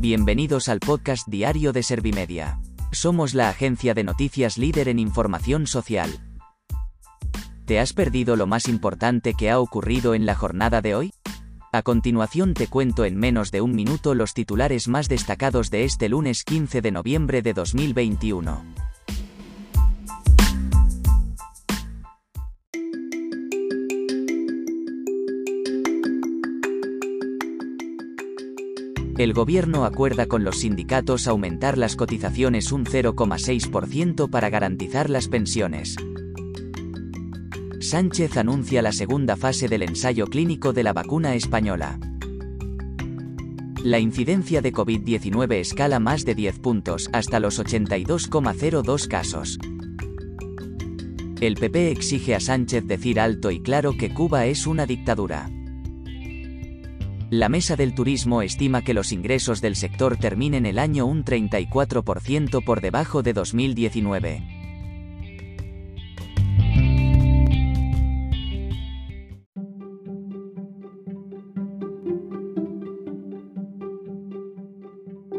Bienvenidos al podcast diario de Servimedia. Somos la agencia de noticias líder en información social. ¿Te has perdido lo más importante que ha ocurrido en la jornada de hoy? A continuación te cuento en menos de un minuto los titulares más destacados de este lunes 15 de noviembre de 2021. El gobierno acuerda con los sindicatos aumentar las cotizaciones un 0,6% para garantizar las pensiones. Sánchez anuncia la segunda fase del ensayo clínico de la vacuna española. La incidencia de COVID-19 escala más de 10 puntos, hasta los 82,02 casos. El PP exige a Sánchez decir alto y claro que Cuba es una dictadura. La Mesa del Turismo estima que los ingresos del sector terminen el año un 34% por debajo de 2019.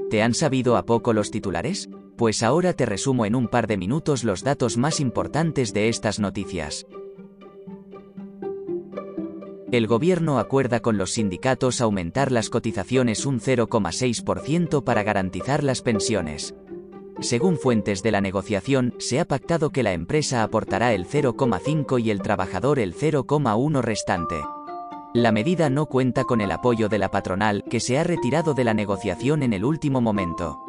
¿Te han sabido a poco los titulares? Pues ahora te resumo en un par de minutos los datos más importantes de estas noticias. El gobierno acuerda con los sindicatos aumentar las cotizaciones un 0,6% para garantizar las pensiones. Según fuentes de la negociación, se ha pactado que la empresa aportará el 0,5 y el trabajador el 0,1 restante. La medida no cuenta con el apoyo de la patronal, que se ha retirado de la negociación en el último momento.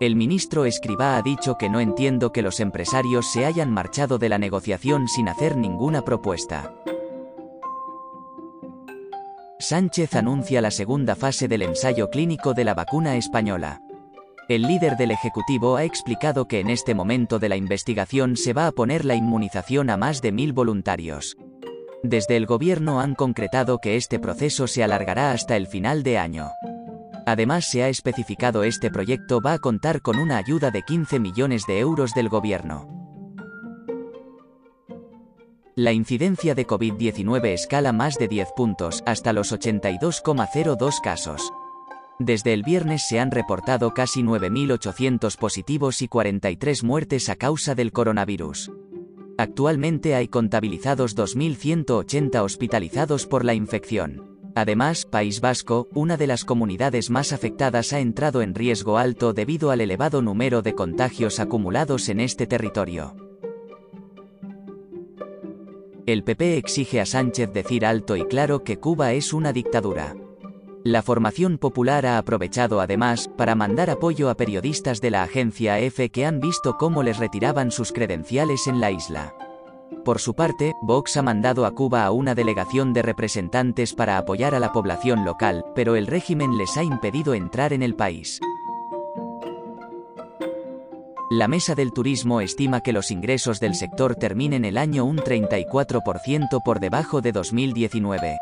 El ministro Escribá ha dicho que no entiendo que los empresarios se hayan marchado de la negociación sin hacer ninguna propuesta. Sánchez anuncia la segunda fase del ensayo clínico de la vacuna española. El líder del Ejecutivo ha explicado que en este momento de la investigación se va a poner la inmunización a más de mil voluntarios. Desde el gobierno han concretado que este proceso se alargará hasta el final de año. Además se ha especificado este proyecto va a contar con una ayuda de 15 millones de euros del gobierno. La incidencia de COVID-19 escala más de 10 puntos, hasta los 82,02 casos. Desde el viernes se han reportado casi 9.800 positivos y 43 muertes a causa del coronavirus. Actualmente hay contabilizados 2.180 hospitalizados por la infección. Además, País Vasco, una de las comunidades más afectadas, ha entrado en riesgo alto debido al elevado número de contagios acumulados en este territorio. El PP exige a Sánchez decir alto y claro que Cuba es una dictadura. La formación popular ha aprovechado además para mandar apoyo a periodistas de la agencia EFE que han visto cómo les retiraban sus credenciales en la isla. Por su parte, Vox ha mandado a Cuba a una delegación de representantes para apoyar a la población local, pero el régimen les ha impedido entrar en el país. La Mesa del Turismo estima que los ingresos del sector terminen el año un 34% por debajo de 2019.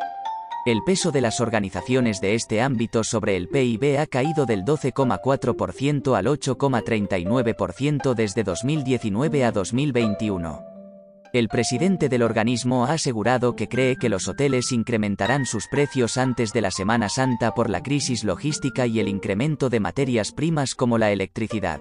El peso de las organizaciones de este ámbito sobre el PIB ha caído del 12,4% al 8,39% desde 2019 a 2021. El presidente del organismo ha asegurado que cree que los hoteles incrementarán sus precios antes de la Semana Santa por la crisis logística y el incremento de materias primas como la electricidad.